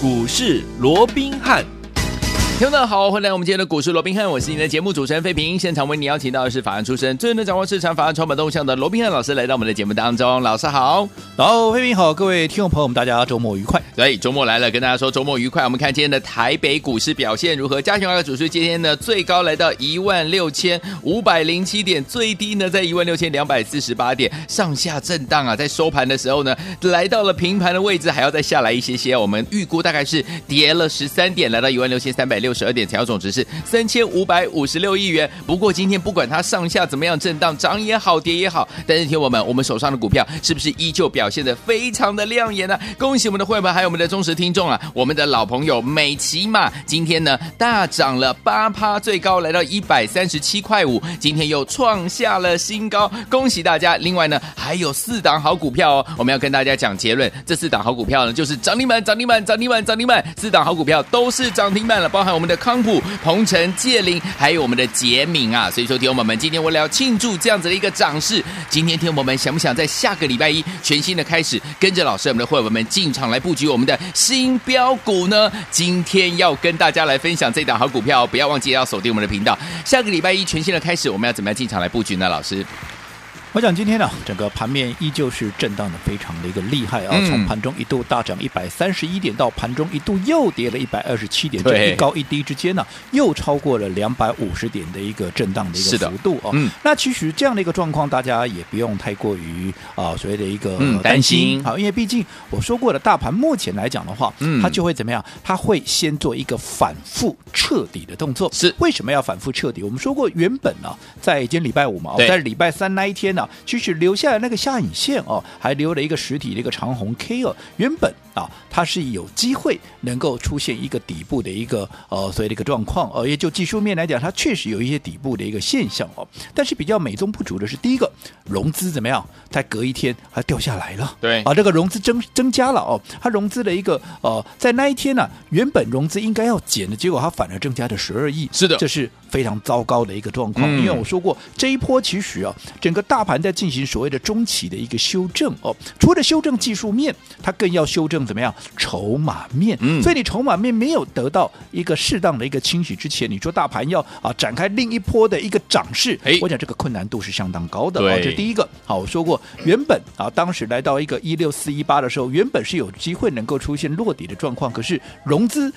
股市罗宾汉。听众们好，欢迎来到我们今天的股市罗宾汉，我是你的节目主持人费平。现场为你邀请到的是法案出身、最能掌握市场法案、传播动向的罗宾汉老师，来到我们的节目当中。老师好，然后费平好，各位听众朋友们，大家周末愉快。对，周末来了，跟大家说周末愉快。我们看今天的台北股市表现如何？加权二个指数今天呢，最高来到一万六千五百零七点，最低呢在一万六千两百四十八点，上下震荡啊。在收盘的时候呢，来到了平盘的位置，还要再下来一些些。我们预估大概是跌了十三点，来到一万六千三百六六十二点，成交总值是三千五百五十六亿元。不过今天不管它上下怎么样震荡，涨也好，跌也好，但是听我们，我们手上的股票是不是依旧表现得非常的亮眼呢？恭喜我们的会员，还有我们的忠实听众啊！我们的老朋友美琪玛今天呢大涨了八趴，最高来到一百三十七块五，今天又创下了新高，恭喜大家！另外呢还有四档好股票哦，我们要跟大家讲结论，这四档好股票呢就是涨停板、涨停板、涨停板、涨停板，四档好股票都是涨停板了，包含我们的康普。鹏程、界霖，还有我们的捷敏啊，所以说，听我们今天为了要庆祝这样子的一个涨势，今天听我们想不想在下个礼拜一全新的开始，跟着老师我们的会员们进场来布局我们的新标股呢？今天要跟大家来分享这档好股票，不要忘记要锁定我们的频道。下个礼拜一全新的开始，我们要怎么样进场来布局呢？老师？我想今天呢，整个盘面依旧是震荡的非常的一个厉害啊！从盘中一度大涨一百三十一点，到盘中一度又跌了一百二十七点，这一高一低之间呢，又超过了两百五十点的一个震荡的一个幅度哦。那其实这样的一个状况，大家也不用太过于啊所谓的一个担心啊，因为毕竟我说过了，大盘目前来讲的话，嗯它就会怎么样？它会先做一个反复彻底的动作。是为什么要反复彻底？我们说过，原本呢，在今天礼拜五嘛，在礼拜三那一天呢。其实留下来那个下影线哦，还留了一个实体的一个长红 K 哦，原本啊它是有机会能够出现一个底部的一个呃所谓的一个状况哦，也就技术面来讲，它确实有一些底部的一个现象哦。但是比较美中不足的是，第一个融资怎么样？它隔一天还掉下来了，对啊，这个融资增增加了哦，它融资的一个呃在那一天呢、啊，原本融资应该要减的，结果它反而增加了十二亿，是的，这是非常糟糕的一个状况。嗯、因为我说过这一波其实啊，整个大盘在进行所谓的中期的一个修正哦，除了修正技术面，它更要修正怎么样筹码面。嗯，所以你筹码面没有得到一个适当的一个清洗之前，你说大盘要啊展开另一波的一个涨势，哎，我讲这个困难度是相当高的。哦，这第一个。好，我说过原本啊，当时来到一个一六四一八的时候，原本是有机会能够出现落底的状况，可是融资。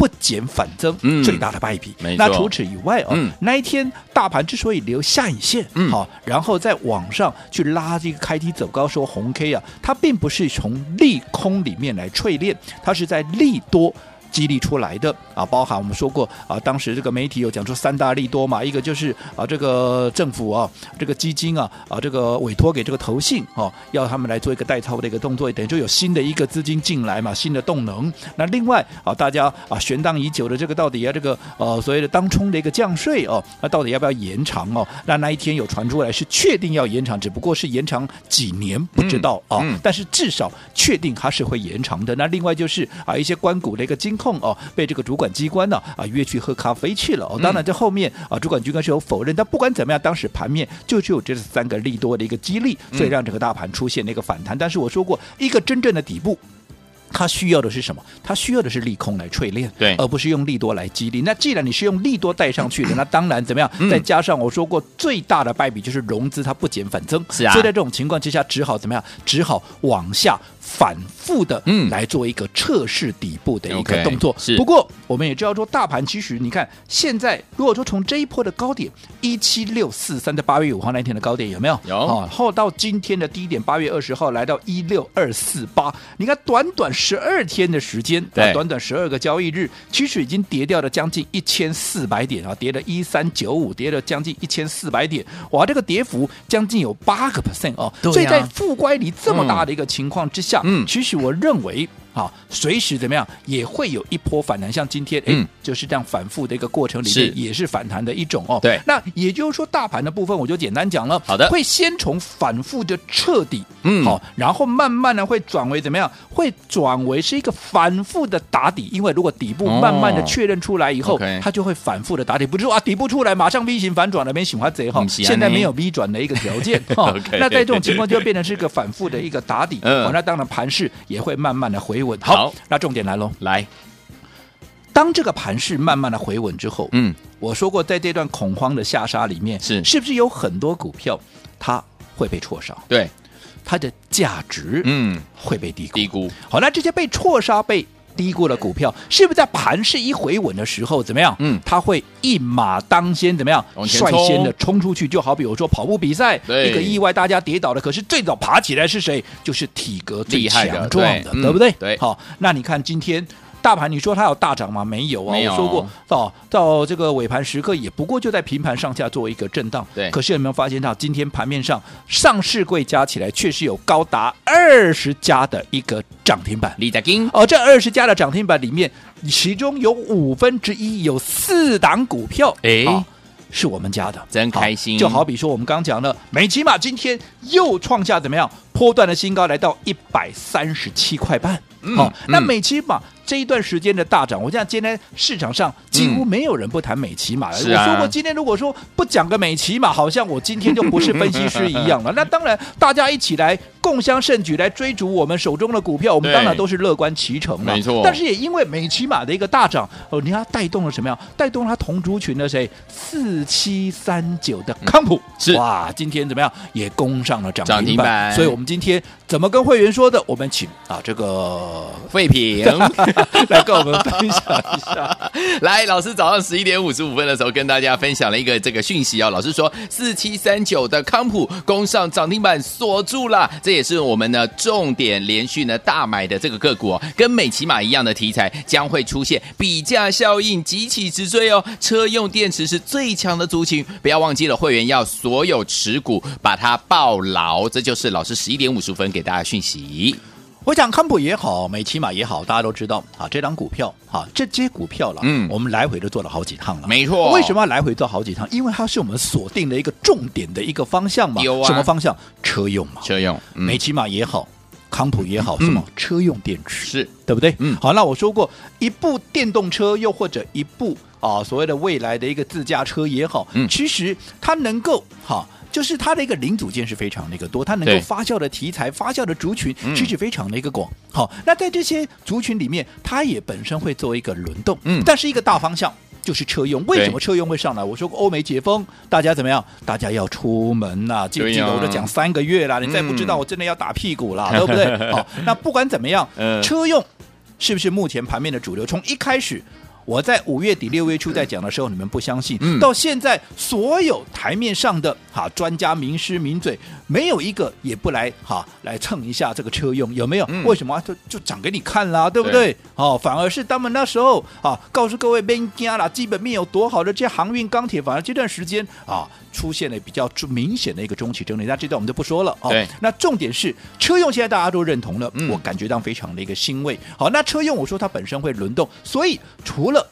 不减反增，嗯、最大的败笔。那除此以外哦，嗯、那一天大盘之所以留下影线，好、嗯，然后在往上去拉这个开低走高说红 K 啊，它并不是从利空里面来淬炼，它是在利多。激励出来的啊，包含我们说过啊，当时这个媒体有讲出三大利多嘛，一个就是啊，这个政府啊，这个基金啊，啊，这个委托给这个投信哦，要他们来做一个代操的一个动作，等于就有新的一个资金进来嘛，新的动能。那另外啊，大家啊悬荡已久的这个到底要这个呃所谓的当冲的一个降税哦，那到底要不要延长哦？那那一天有传出来是确定要延长，只不过是延长几年不知道啊，嗯嗯、但是至少确定它是会延长的。那另外就是啊一些关谷的一个金。控哦，被这个主管机关呢啊约去喝咖啡去了哦。当然，这后面啊主管机关是有否认，但不管怎么样，当时盘面就只有这三个利多的一个激励，所以让整个大盘出现了一个反弹。但是我说过，一个真正的底部。它需要的是什么？它需要的是利空来淬炼，对，而不是用利多来激励。那既然你是用利多带上去的，那当然怎么样？嗯、再加上我说过最大的败笔就是融资它不减反增，是啊。所以在这种情况之下，只好怎么样？只好往下反复的来做一个测试底部的一个动作。是。不过我们也知道说，大盘其实你看现在，如果说从这一波的高点一七六四三，在八月五号那天的高点有没有？有。啊，后到今天的低点，八月二十号来到一六二四八，你看短短。十二天的时间，啊，短短十二个交易日，其实已经跌掉了将近一千四百点啊，跌了一三九五，跌了将近一千四百点，哇，这个跌幅将近有八个 percent 哦，所以在负乖离这么大的一个情况之下，嗯，其实我认为。好，随时怎么样也会有一波反弹，像今天，哎、嗯，就是这样反复的一个过程里面，也是反弹的一种哦。对，那也就是说，大盘的部分我就简单讲了。好的，会先从反复的彻底，嗯，好，然后慢慢的会转为怎么样？会转为是一个反复的打底，因为如果底部慢慢的确认出来以后，哦、它就会反复的打底，不是说啊底部出来马上 V 型反转了，没喜欢贼哈。现在没有 V 转的一个条件 哈。那在这种情况就变成是一个反复的一个打底，嗯，那当然盘势也会慢慢的回。回稳。好。好，那重点来喽，来，当这个盘势慢慢的回稳之后，嗯，我说过，在这段恐慌的下杀里面，是。是不是有很多股票它会被错杀，对，它的价值嗯，会被低估。低估，好，那这些被错杀、被低估的股票，是不是在盘势一回稳的时候怎么样？嗯它会一马当先怎么样？率先的冲出去，就好比我说跑步比赛，对一个意外大家跌倒了，可是最早爬起来是谁？就是体格最强壮的，对嗯对不对？对好，那你看今天。大盘，你说它有大涨吗？没有啊，有我说过，到到这个尾盘时刻，也不过就在平盘上下做一个震荡。对可是有没有发现到，今天盘面上上市柜加起来，确实有高达二十家的一个涨停板。李在金，哦，这二十家的涨停板里面，其中有五分之一有四档股票，哎好是我们家的，真开心好就好比说，我们刚讲了美琪玛今天又创下怎么样波段的新高，来到一百三十七块半。嗯好，那嗯美琪玛这一段时间的大涨，我想今天市场上几乎没有人不谈美琪玛了。是啊我说过，今天如果说不讲个美琪马，好像我今天就不是分析师一样了。那当然，大家一起来共襄盛举，来追逐我们手中的股票，我们对当然都是乐观其成了。没错但是也因为美琪马的一个大涨，哦，你看它带动了什么样？带动了它同族群的谁？四七三九的康普、是哇，今天怎么样？也攻上了涨涨停板。停板所以我们今天怎么跟会员说的？我们请啊这个。废品，来跟我们分享一下。来，老师早上十一点五十五分的时候跟大家分享了一个这个讯息哦。老师说，四七三九的康普攻上涨停板锁住了，这也是我们呢重点连续呢大买的这个个股哦，跟美琪马一样的题材将会出现比价效应，急起直追哦。车用电池是最强的族群，不要忘记了，会员要所有持股把它抱牢，这就是老师十一点五十分给大家讯息。我讲康普也好，美琪玛也好，大家都知道啊，这档股票啊，这些股票了，嗯我们来回都做了好几趟了，没错为什么要来回做好几趟？因为它是我们锁定的一个重点的一个方向嘛。有啊什么方向？车用嘛。车用，嗯美琪玛也好，康普也好，什么、车用电池是对不对？嗯好，那我说过，一部电动车又或者一部啊所谓的未来的一个自驾车也好，嗯其实它能够哈。就是它的一个零组件是非常的一个多，它能够发酵的题材、发酵的族群嗯其实非常的一个广。好，那在这些族群里面，它也本身会做一个轮动，嗯但是一个大方向就是车用。为什么车用会上来？我说过欧美解封，大家怎么样？大家要出门呐、记不记得我都讲三个月啦？你再不知道，嗯我真的要打屁股啦，对不对？好，那不管怎么样，嗯车用是不是目前盘面的主流？从一开始。我在五月底六月初在讲的时候，你们不相信，嗯到现在所有台面上的哈专家名师名嘴，没有一个也不来哈来蹭一下这个车用，有没有？嗯为什么就就涨给你看啦，对不对？哦，反而是他们那时候啊，告诉各位别家啦，基本面有多好的这些航运、钢铁，反而这段时间啊出现了比较明显的一个中期整理。那这段我们就不说了哦。对那重点是车用现在大家都认同了，嗯我感觉到非常的一个欣慰。好，那车用我说它本身会轮动，所以除了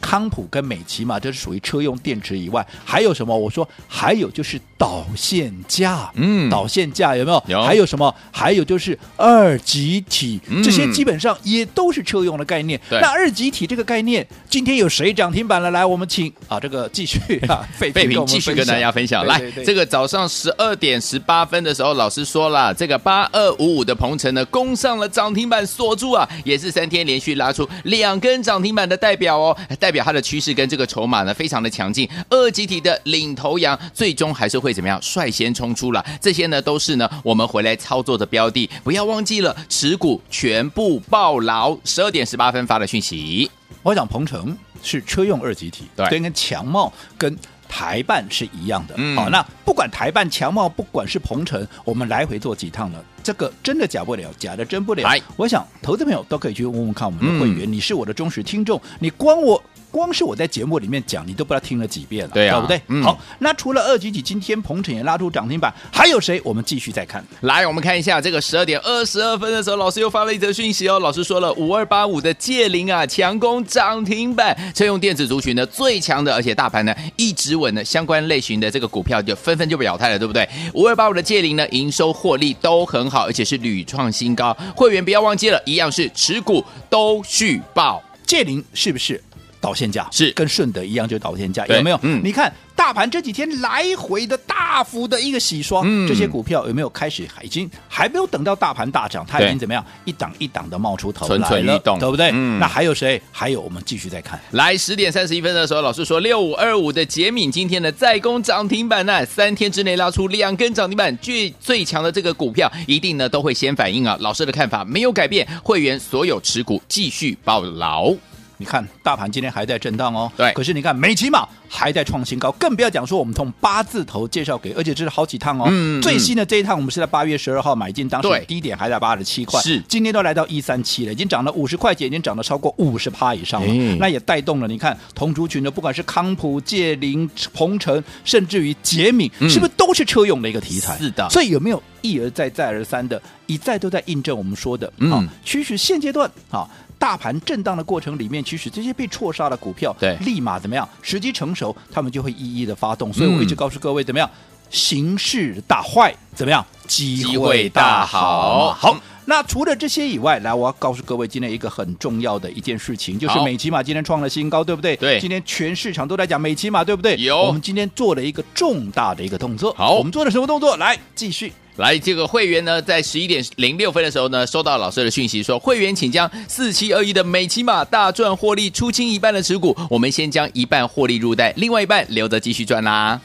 康普跟美琪嘛，这是属于车用电池以外，还有什么？我说还有就是导线架，嗯导线架有没有？有还有什么？还有就是二极体，嗯这些基本上也都是车用的概念。对那二极体这个概念，今天有谁涨停板了？来，我们请啊，这个继续啊，费 费平继续跟大家分享。来，这个个早上十二点十八分的时候，老师说了，这个八二五五的鹏程呢，攻上了涨停板，锁住啊，也是三天连续拉出两根涨停板的代表哦，代表它的趋势跟这个筹码呢非常的强劲。二级体的领头羊，最终还是会怎么样？率先冲出了。这些呢都是呢我们回来操作的标的，不要忘记了持股全部抱牢。十二点十八分发的讯息，我想鹏程是车用二级体，对跟强茂跟台办是一样的。嗯好，那不管台办、强茂，不管是鹏程，我们来回做几趟呢，这个真的假不了，假的真不了来。我想投资朋友都可以去问问看我们的会员，嗯你是我的忠实听众，你光我。光是我在节目里面讲，你都不知道听了几遍了，对啊不对？嗯好，那除了二级几，今天鹏程也拉出涨停板，还有谁？我们继续再看。来，我们看一下这个十二点二十二分的时候，老师又发了一则讯息哦。老师说了，五二八五的界灵啊，强攻涨停板，车用电子族群呢最强的，而且大盘呢一直稳的相关类型的这个股票就纷纷就表态了，对不对？五二八五的界灵呢，营收获利都很好，而且是屡创新高。会员不要忘记了，一样是持股都续报。界灵是不是导线价？是跟顺德一样，就是导线价，有没有？嗯你看大大盘这几天来回的大幅的一个洗刷，嗯这些股票有没有开始？已经还没有等到大盘大涨，它已经怎么样？一档一档的冒出头来了，蠢蠢欲动对不对？嗯那还有谁？还有我们继续再看。来十点三十一分的时候，老师说六五二五的杰敏今天的再攻涨停板呢，三天之内拉出两根涨停板，最最强的这个股票一定呢都会先反应啊。老师的看法没有改变，会员所有持股继续抱牢。你看，大盘今天还在震荡哦。对可是你看，美琪玛还在创新高，更不要讲说我们从八字头介绍给，而且这是好几趟哦。嗯嗯最新的这一趟，我们是在八月十二号买进，当对时低点还在八十七块，是今天都来到一三七了，已经涨了五十块钱，已经涨了超过五十趴以上了。嗯那也带动了，你看同族群的，不管是康普、界林、鹏程，甚至于杰敏，嗯是不是都是车用的一个题材？是的所以有没有一而再、再而三的，一再都在印证我们说的？嗯啊其实现阶段啊。大盘震荡的过程里面，其实这些被错杀的股票，对立马怎么样？时机成熟，他们就会一一的发动。所以我一直告诉各位，怎么样？形势大坏，怎么样？机机会大好好。那除了这些以外，来，我要告诉各位，今天一个很重要的一件事情，就是美琪玛今天创了新高，对不对？对今天全市场都在讲美琪玛，对不对？有我们今天做了一个重大的一个动作。好我们做了什么动作？来，继续。来，这个会员呢，在十一点零六分的时候呢，收到老师的讯息说，会员请将四七二一的美琪玛大赚获利出清一半的持股，我们先将一半获利入袋，另外一半留着继续赚啦。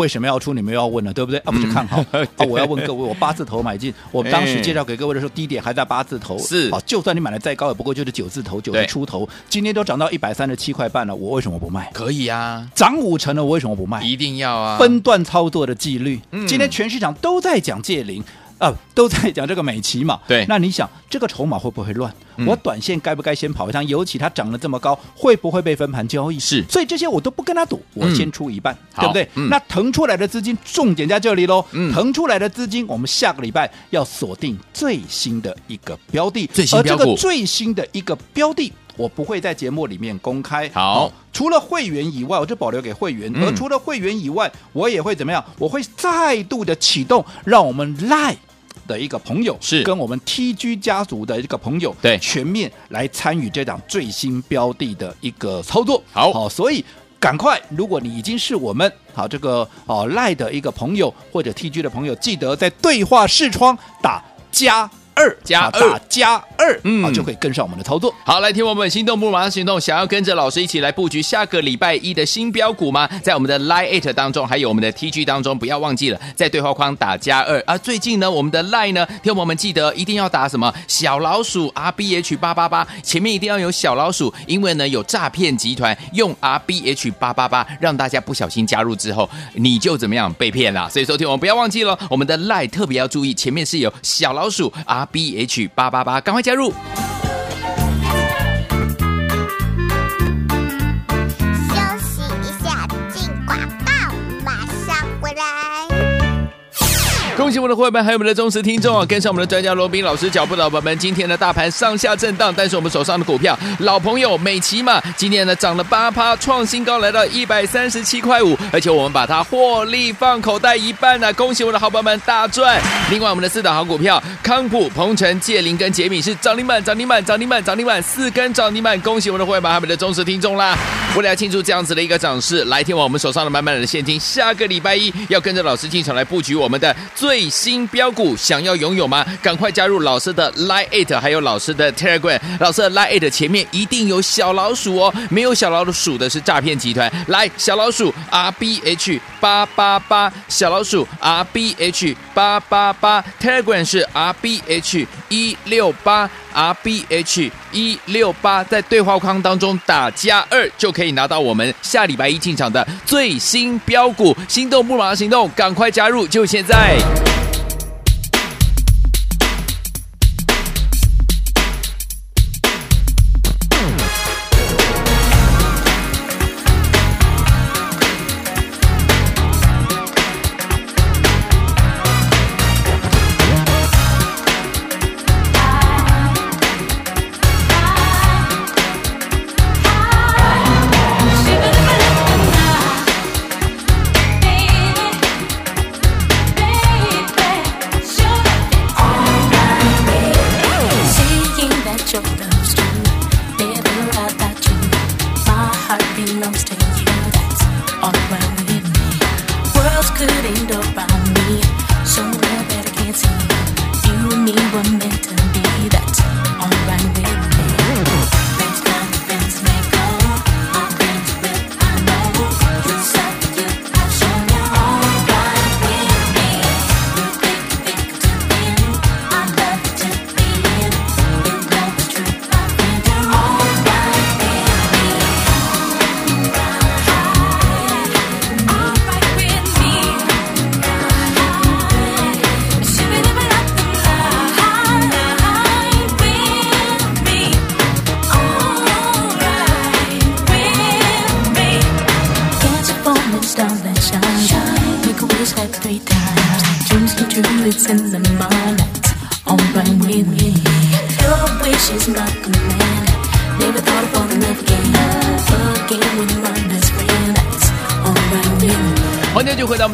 为什么要出？你们又要问了，对不对？啊，不是看好、嗯 啊！我要问各位，我八字头买进，我当时介绍给各位的时候，低点还在八字头，是啊，就算你买的再高，也不过就是九字头，九字出头，今天都涨到一百三十七块半了，我为什么不卖？可以啊，涨五成了，我为什么不卖？一定要啊，分段操作的纪律，嗯今天全市场都在讲借零。啊，都在讲这个美琪嘛，对那你想这个筹码会不会乱？嗯我短线该不该先跑一趟？尤其它涨得这么高，会不会被分盘交易？是所以这些我都不跟他赌，我先出一半，好对不对？嗯那腾出来的资金重点在这里喽，嗯腾出来的资金，我们下个礼拜要锁定最新的一个标的，最新标股而这个最新的一个标的，我不会在节目里面公开。好哦除了会员以外，我就保留给会员。嗯而除了会员以外，我也会怎么样？我会再度的启动，让我们 Line 的一个朋友是跟我们 TG 家族的一个朋友，对全面来参与这档最新标的的一个操作。好好，所以。赶快！如果你已经是我们好这个哦赖的一个朋友或者 TG 的朋友，记得在对话视窗打加二啊加二加二，嗯啊就可以跟上我们的操作。好，来听我们心动不马上行动，想要跟着老师一起来布局下个礼拜一的新标股吗？在我们的 Line Eight 当中，还有我们的 TG 当中，不要忘记了在对话框打加二啊。最近呢，我们的 Line 呢，听我们记得一定要打什么小老鼠 R B H 八八八，前面一定要有小老鼠，因为呢有诈骗集团用 R B H 八八八让大家不小心加入之后，你就怎么样被骗了。所以说听我们不要忘记了，我们的 Line 特别要注意，前面是有小老鼠 B H 八八八，赶快加入。恭喜我们的会员们，还有我们的忠实听众啊！跟上我们的专家罗宾老师脚步的伙伴们，今天的大盘上下震荡，但是我们手上的股票老朋友美琪玛今天呢涨了八趴，创新高来到一百三十七块五，而且我们把它获利放口袋一半呢、恭喜我们的好朋友们大赚！另外我们的四档好股票康普、鹏程、界林跟杰米是涨停板、涨停板、涨停板、涨停板，四根涨停板！恭喜我们的会员们，还有我们的忠实听众啦！为了要庆祝这样子的一个涨势，来听完我们手上的满满的现金，下个礼拜一要跟着老师进场来布局我们的最最新标股，想要拥有吗？赶快加入老师的 Line Eight，还有老师的 Telegram。老师的 Line Eight 前面一定有小老鼠哦，没有小老鼠的是诈骗集团。来，小老鼠 R B H 八八八，小老鼠 R B H 八八八，Telegram 是 R B H 一六八。R B H 一六八，在对话框当中打加二，就可以拿到我们下礼拜一进场的最新标股。心动不马上行动，赶快加入，就现在！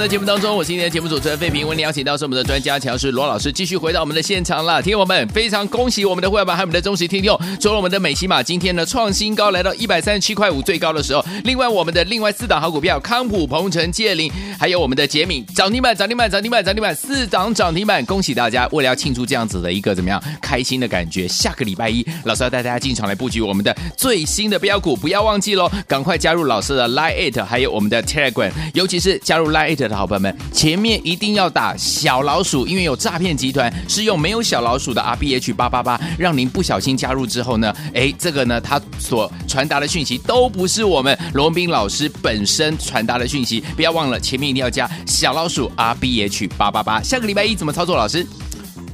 节目当中，我是今天的节目主持人费平。为你邀请到是我们的专家强势罗老师，继续回到我们的现场了。听友们，非常恭喜我们的会员们还有我们的忠实听众，除了我们的美琪玛今天呢创新高，来到一百三十七块五最高的时候。另外，我们的另外四档好股票，康普、鹏程、界林，还有我们的杰敏，涨停板、涨停板、涨停板、涨停板，四档涨停板，恭喜大家！为了要庆祝这样子的一个怎么样开心的感觉，下个礼拜一，老师要带大家进场来布局我们的最新的标股，不要忘记喽，赶快加入老师的 Line It，还有我们的 Telegram，尤其是加入 Line It 的好。朋友们，前面一定要打小老鼠，因为有诈骗集团是用没有小老鼠的 R B H 八八八，让您不小心加入之后呢，哎，这个呢，他所传达的讯息都不是我们罗文斌老师本身传达的讯息，不要忘了前面一定要加小老鼠 R B H 八八八。下个礼拜一怎么操作？老师？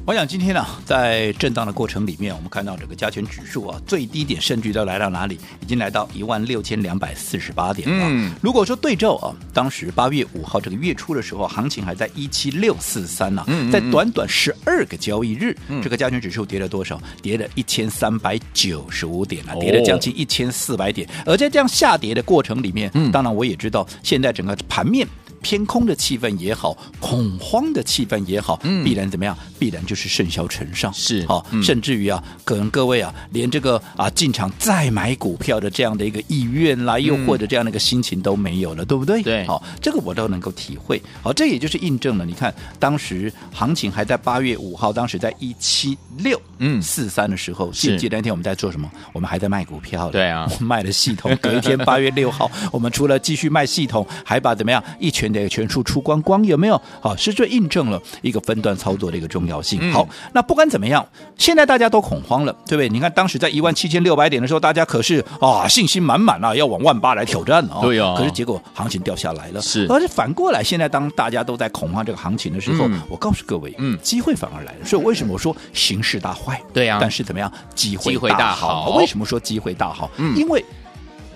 我想今天呢、啊，在震荡的过程里面，我们看到这个加权指数啊，最低点甚至都来到哪里？已经来到一万六千两百四十八点了。嗯，如果说对照啊，当时八月五号这个月初的时候，行情还在一七六四三呢，在短短十二个交易日，嗯、这个加权指数跌了多少？跌了一千三百九十五点啊，跌了将近一千四百点。而在这样下跌的过程里面，嗯，当然我也知道，现在整个盘面。偏空的气氛也好，恐慌的气氛也好，嗯、必然怎么样？必然就是盛嚣尘上，是好、哦，嗯、甚至于啊，可能各位啊，连这个啊进场再买股票的这样的一个意愿啦，又或者这样的一个心情都没有了，嗯、对不对？对，好、哦，这个我都能够体会。好、哦，这也就是印证了，你看当时行情还在八月五号，当时在一七六嗯四三的时候，记不记得那天我们在做什么？我们还在卖股票的，对啊，我卖了系统。隔一天八月六号，我们除了继续卖系统，还把怎么样一拳。的全数出光光有没有？好，是这印证了一个分段操作的一个重要性。好，那不管怎么样，现在大家都恐慌了，对不对？你看当时在一万七千六百点的时候，大家可是啊信心满满啊，要往万八来挑战啊。对啊。可是结果行情掉下来了。是。而是反过来，现在当大家都在恐慌这个行情的时候，我告诉各位，嗯，机会反而来了。所以为什么我说形势大坏？对呀。但是怎么样？机会大好。为什么说机会大好？嗯，因为。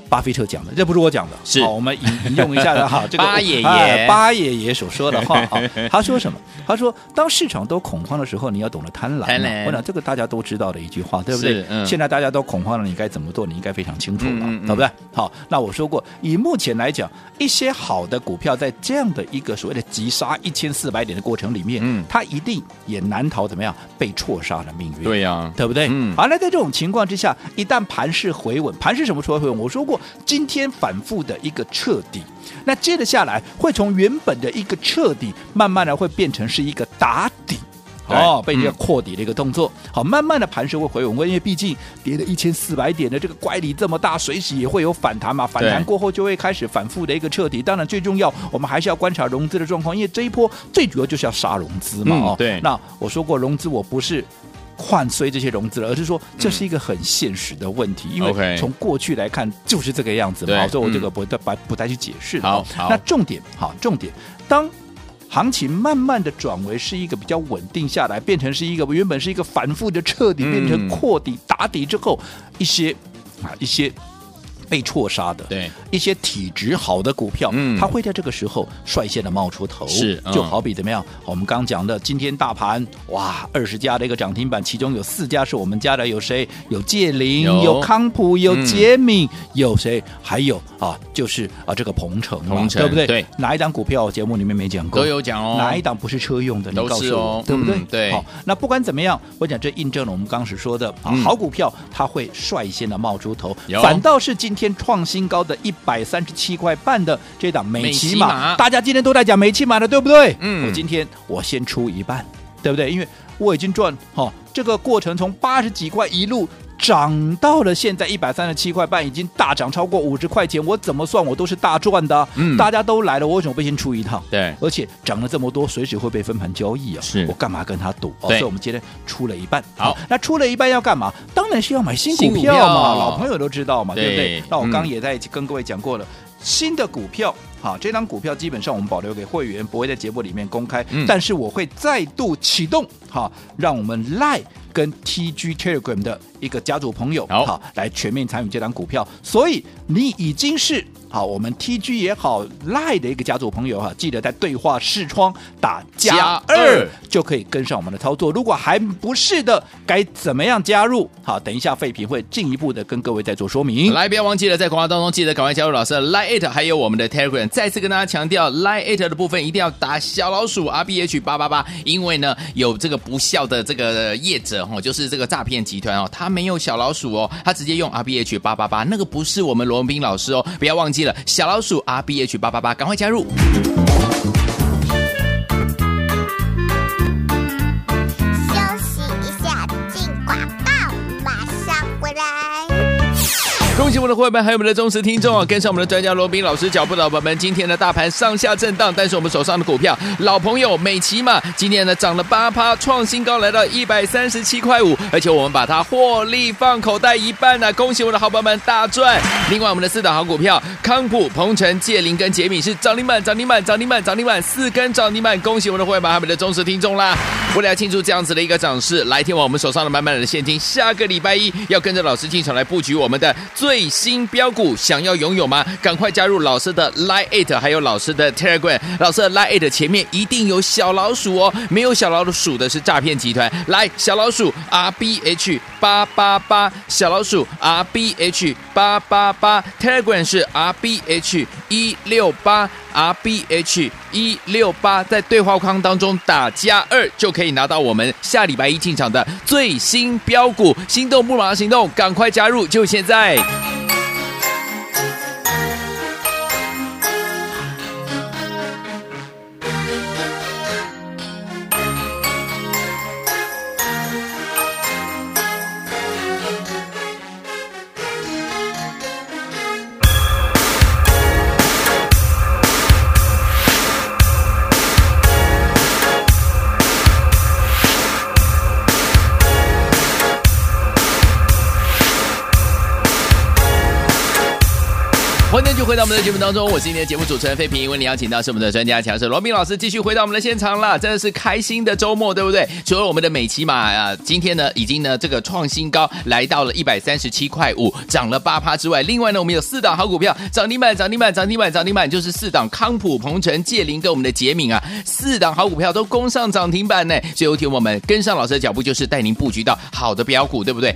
巴菲特讲的，这不是我讲的，是好，我们引引用一下的哈，这个巴爷爷巴爷爷所说的话哈，他说什么？他说，当市场都恐慌的时候，你要懂得贪婪。我想这个大家都知道的一句话，对不对？现在大家都恐慌了，你该怎么做？你应该非常清楚了，对不对？好，那我说过，以目前来讲，一些好的股票在这样的一个所谓的急杀一千四百点的过程里面，嗯，它一定也难逃怎么样被错杀的命运。对呀，对不对？嗯。好，那在这种情况之下，一旦盘势回稳，盘势什么时候回稳？我说过。今天反复的一个彻底，那接着下来会从原本的一个彻底，慢慢的会变成是一个打底，对哦，被这个扩底的一个动作，嗯、好，慢慢的盘势会回稳，因为毕竟跌了一千四百点的这个乖离这么大，随时也会有反弹嘛，反弹过后就会开始反复的一个彻底。当然最重要，我们还是要观察融资的状况，因为这一波最主要就是要杀融资嘛，哦、嗯，对。那我说过融资，我不是。换衰这些融资了，而是说这是一个很现实的问题，嗯、因为从过去来看就是这个样子嘛，所以我这个不再不、嗯、不再去解释了。好，那重点好，重点，当行情慢慢的转为是一个比较稳定下来，变成是一个原本是一个反复的彻底，变成扩底打底之后，一些啊一些。被错杀的，对一些体质好的股票，嗯，它会在这个时候率先的冒出头，是，就好比怎么样？我们刚讲的，今天大盘哇，二十家的一个涨停板，其中有四家是我们家的，有谁？有界林，有康普，有杰敏，有谁？还有啊，就是啊，这个鹏程，鹏程，对不对？对，哪一档股票节目里面没讲过？都有讲哦。哪一档不是车用的？你告诉我，对不对？对。好，那不管怎么样，我讲这印证了我们当时说的啊，好股票它会率先的冒出头，反倒是今。天创新高的一百三十七块半的这档美琪马，大家今天都在讲美骑马的，对不对？嗯，我今天我先出一半，对不对？因为我已经赚哈、哦，这个过程从八十几块一路。涨到了现在一百三十七块半，已经大涨超过五十块钱。我怎么算我都是大赚的。嗯，大家都来了，我为什么不先出一趟？对，而且涨了这么多，随时会被分盘交易啊。是我干嘛跟他赌？对所以我们今天出了一半。好，那出了一半要干嘛？当然是要买新股票嘛。票老朋友都知道嘛，对，对不对？那我刚刚也在跟各位讲过了，嗯、新的股票，好，这张股票基本上我们保留给会员，不会在节目里面公开。嗯、但是我会再度启动，好，让我们赖。跟 TG Telegram 的一个家族朋友好，好来全面参与这档股票，所以你已经是好，我们 TG 也好，Line 的一个家族朋友哈，记得在对话视窗打加二就可以跟上我们的操作。如果还不是的，该怎么样加入？好，等一下废品会进一步的跟各位再做说明。来，不要忘记了，在广告当中记得赶快加入老师的 Line It，还有我们的 Telegram。再次跟大家强调，Line It 的部分一定要打小老鼠 R B H 八八八，因为呢有这个不孝的这个业者哦，就是这个诈骗集团哦，他没有小老鼠哦，他直接用 R B H 八八八，那个不是我们罗文斌老师哦，不要忘记小老鼠 R B H 八八八，赶快加入。我的伙伴，还有我们的忠实听众啊！跟上我们的专家罗宾老师脚步的伙伴们，今天的大盘上下震荡，但是我们手上的股票，老朋友美琪玛今天呢涨了八趴，创新高来到一百三十七块五，而且我们把它获利放口袋一半呢、恭喜我的好朋友们大赚！另外我们的四档好股票，康普、鹏程、界林跟杰米是涨停板、涨停板、涨停板、涨停板，四根涨停板！恭喜我们的伙伴们，还有我们的忠实听众啦！为了要庆祝这样子的一个涨势，来听完我们手上的满满的现金，下个礼拜一要跟着老师进场来布局我们的最。新标股想要拥有吗？赶快加入老师的 Line Eight，还有老师的 Telegram。老师的 Line Eight 前面一定有小老鼠哦，没有小老鼠的是诈骗集团。来，小老鼠 R B H 八八八，小老鼠 R B H 八八八，Telegram 是 R B H 一六八 R B H 一六八，在对话框当中打加二就可以拿到我们下礼拜一进场的最新标股。心动不马上行动，赶快加入，就现在！回到我们的节目当中，我是今天的节目主持人费平。为你邀请到是我们的专家强势罗宾老师，继续回到我们的现场了。真的是开心的周末，对不对？除了我们的美琪玛啊，今天呢已经呢这个创新高，来到了一百三十七块五，涨了八趴之外，另外呢我们有四档好股票涨停板，涨停板，涨停板，涨停板，就是四档康普、鹏程、界林跟我们的杰敏啊，四档好股票都攻上涨停板呢。所以有请我们跟上老师的脚步，就是带您布局到好的标股，对不对？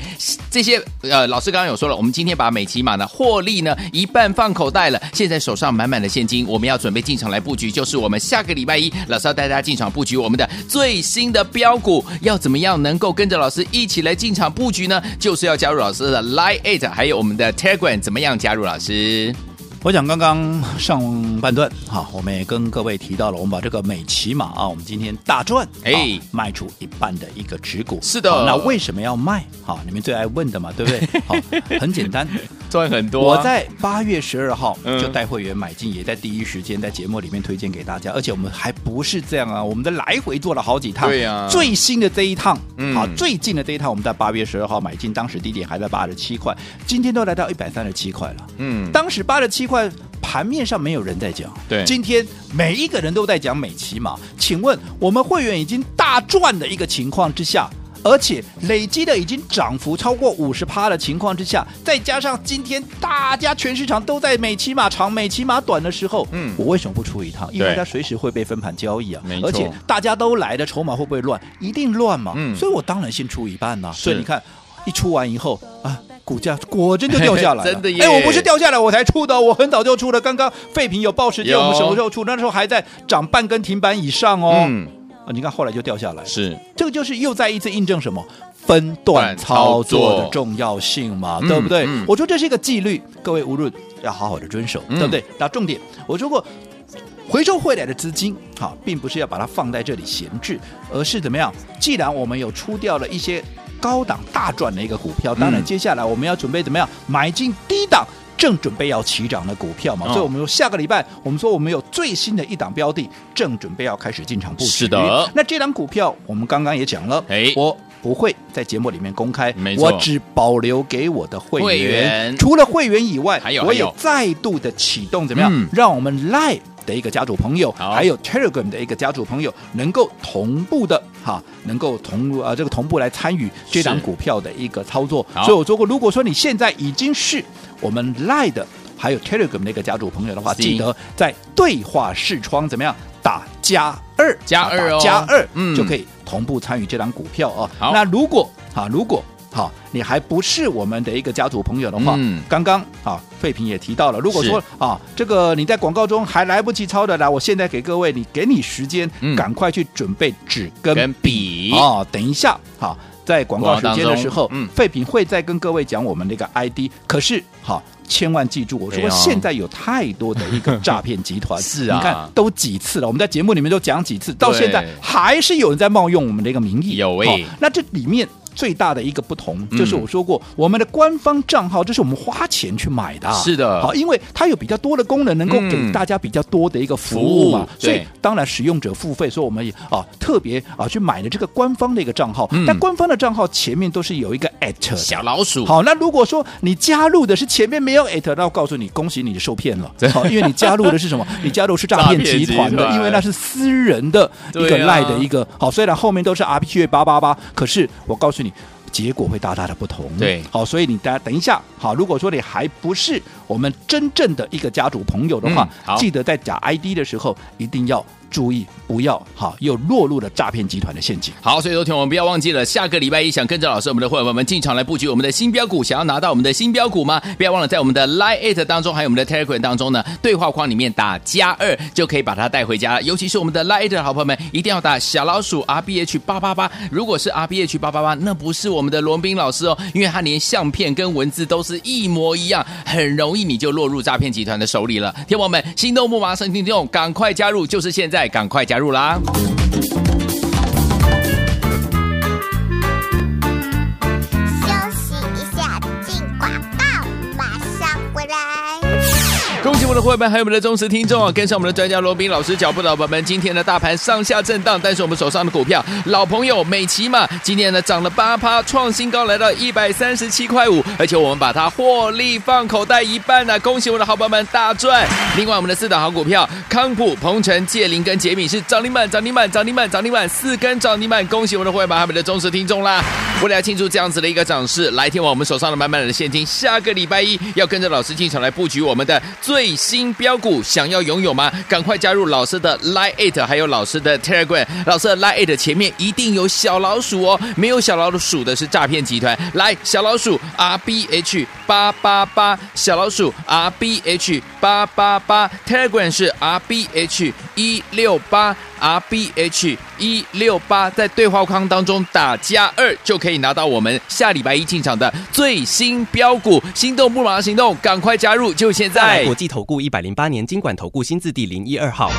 这些呃老师刚刚有说了，我们今天把美琪玛呢获利呢一半放。口袋了，现在手上满满的现金，我们要准备进场来布局，就是我们下个礼拜一，老师要带大家进场布局我们的最新的标股，要怎么样能够跟着老师一起来进场布局呢？就是要加入老师的 Line Eight，还有我们的 Telegram，怎么样加入老师？我想刚刚上半段哈，我们也跟各位提到了，我们把这个美骑马啊，我们今天大赚，哎，卖出一半的一个持股。是的，那为什么要卖？好，你们最爱问的嘛，对不对？好，很简单，赚很多、啊。我在八月十二号就带会员买进，嗯、也在第一时间在节目里面推荐给大家，而且我们还不是这样啊，我们的来回做了好几趟。对呀、啊，最新的这一趟，嗯、好，最近的这一趟，我们在八月十二号买进，当时低点还在八十七块，今天都来到一百三十七块了。嗯，当时八十七块。盘面上没有人在讲，对，今天每一个人都在讲美琪玛。请问我们会员已经大赚的一个情况之下，而且累积的已经涨幅超过五十趴的情况之下，再加上今天大家全市场都在美期码长、美期码短的时候，嗯，我为什么不出一趟？因为它随时会被分盘交易啊。而且大家都来的筹码会不会乱？一定乱嘛，嗯，所以我当然先出一半呐、啊。所以你看，一出完以后啊。股价果真就掉下来了，真的耶！哎，我不是掉下来我才出的，我很早就出了。刚刚废品有报时间，我们什么时候出？那时候还在涨半根停板以上哦。嗯，啊，你看后来就掉下来，是这个就是又再一次印证什么分段操作的重要性嘛，对不对？嗯嗯、我说这是一个纪律，各位无论要好好的遵守，嗯、对不对？那重点，我说过回收回来的资金，哈，并不是要把它放在这里闲置，而是怎么样？既然我们有出掉了一些。高档大赚的一个股票，当然接下来我们要准备怎么样买进低档正准备要起涨的股票嘛？所以，我们说下个礼拜，我们说我们有最新的一档标的，正准备要开始进场布局。是的，那这档股票我们刚刚也讲了，哎，我不会在节目里面公开，没，我只保留给我的会员。除了会员以外，还有，我也再度的启动怎么样，让我们 Live 的一个家族朋友，还有 Telegram 的一个家族朋友，能够同步的哈，能够同啊这个同步来参与这档股票的一个操作。所以我说过，如果说你现在已经是我们 Line 的还有 Telegram 那个家族朋友的话，是记得在对话视窗怎么样打加二加二哦。加二，嗯。就可以同步参与这档股票哦。好。那如果啊，如果好，你还不是我们的一个家族朋友的话，嗯。刚刚啊，费平也提到了，如果说啊，这个你在广告中还来不及抄的来，我现在给各位，你给你时间，嗯。赶快去准备纸跟跟笔。哦，等一下，好。在广告时间的时候，嗯废品会再跟各位讲我们那个 ID。可是，好，千万记住，我说现在有太多的一个诈骗集团，是啊你看都几次了，我们在节目里面都讲几次，到现在还是有人在冒用我们的一个名义。有欸好那这里面。最大的一个不同嗯。就是我说过，我们的官方账号这是我们花钱去买的啊，是的。好，因为它有比较多的功能，能够嗯。给大家比较多的一个服务嘛。所以当然使用者付费，所以我们也啊特别啊去买了这个官方的一个账号。嗯，但官方的账号前面都是有一个 at 小老鼠，好，那如果说你加入的是前面没有 at，那我告诉你，恭喜你受骗了。好，因为你加入的是什么？你加入是诈骗集团的，因为那是私人的一个赖的一个。好，虽然后面都是 RPG 八八八，可是我告诉你。结果会大大的不同，对。好，所以你大家等一下，好，如果说你还不是我们真正的一个家族朋友的话，嗯记得在假 ID 的时候一定要注意，不要好又落入了诈骗集团的陷阱。好，所以昨天我们不要忘记了，下个礼拜一想跟着老师我们的会员们进场来布局我们的新标股，想要拿到我们的新标股吗？不要忘了在我们的 Line Eight 当中，还有我们的 Telegram 当中呢，对话框里面打加二就可以把它带回家了。尤其是我们的 Line Eight 好朋友们，一定要打小老鼠 R B H 八八八。如果是 R B H 八八八，那不是我们的罗宾老师哦，因为他连相片跟文字都是一模一样，很容易你就落入诈骗集团的手里了。天王们，心动不马上听众，赶快加入，就是现在，赶快加入啦！我的伙伴，还有我们的忠实听众啊！跟上我们的专家罗宾老师脚步的伙伴们，今天的大盘上下震荡，但是我们手上的股票，老朋友美琪嘛，今天呢涨了八趴，创新高来到一百三十七块五，而且我们把它获利放口袋一半呢、恭喜我们的好朋友们大赚！另外我们的四档好股票，康普、鹏程、界林跟杰米是涨停板、涨停板、涨停板、涨停板，四根涨停板，恭喜我们的伙伴，还有我们的忠实听众啦！为了庆祝这样子的一个涨势，来天王我们手上的满满的现金，下个礼拜一要跟着老师进场来布局我们的最新标股，想要拥有吗？赶快加入老师的 Line Eight，还有老师的 Telegram。老师的 Line Eight 前面一定有小老鼠哦，没有小老鼠的是诈骗集团。来，小老鼠 R B H 八八八，小老鼠 R B H 八八八，Telegram 是 R B H 一六八。R B H 一六八，在对话框当中打加二，就可以拿到我们下礼拜一进场的最新标股。心动不马上行动，赶快加入，就现在！国际投顾一百零八年经管投顾新字第零一二号。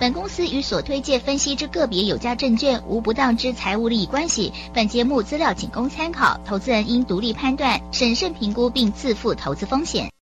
本公司与所推介分析之个别有价证券无不当之财务利益关系。本节目资料仅供参考，投资人应独立判断、审慎评估并自负投资风险。